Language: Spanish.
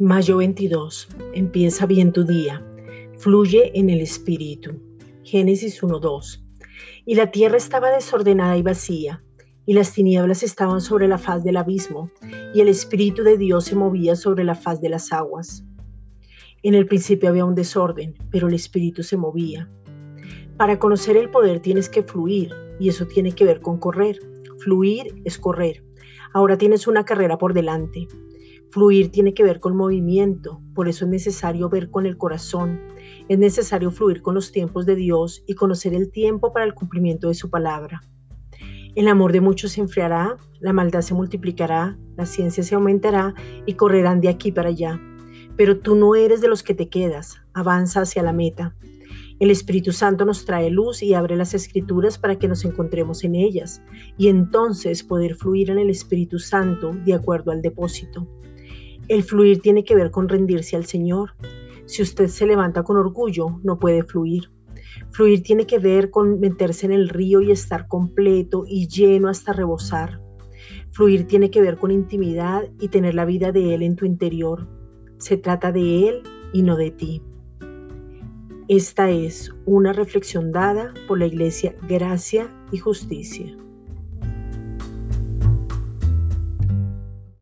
Mayo 22. Empieza bien tu día. Fluye en el Espíritu. Génesis 1.2. Y la tierra estaba desordenada y vacía, y las tinieblas estaban sobre la faz del abismo, y el Espíritu de Dios se movía sobre la faz de las aguas. En el principio había un desorden, pero el Espíritu se movía. Para conocer el poder tienes que fluir, y eso tiene que ver con correr. Fluir es correr. Ahora tienes una carrera por delante. Fluir tiene que ver con movimiento, por eso es necesario ver con el corazón, es necesario fluir con los tiempos de Dios y conocer el tiempo para el cumplimiento de su palabra. El amor de muchos se enfriará, la maldad se multiplicará, la ciencia se aumentará y correrán de aquí para allá. Pero tú no eres de los que te quedas, avanza hacia la meta. El Espíritu Santo nos trae luz y abre las escrituras para que nos encontremos en ellas y entonces poder fluir en el Espíritu Santo de acuerdo al depósito. El fluir tiene que ver con rendirse al Señor. Si usted se levanta con orgullo, no puede fluir. Fluir tiene que ver con meterse en el río y estar completo y lleno hasta rebosar. Fluir tiene que ver con intimidad y tener la vida de Él en tu interior. Se trata de Él y no de ti. Esta es una reflexión dada por la Iglesia Gracia y Justicia.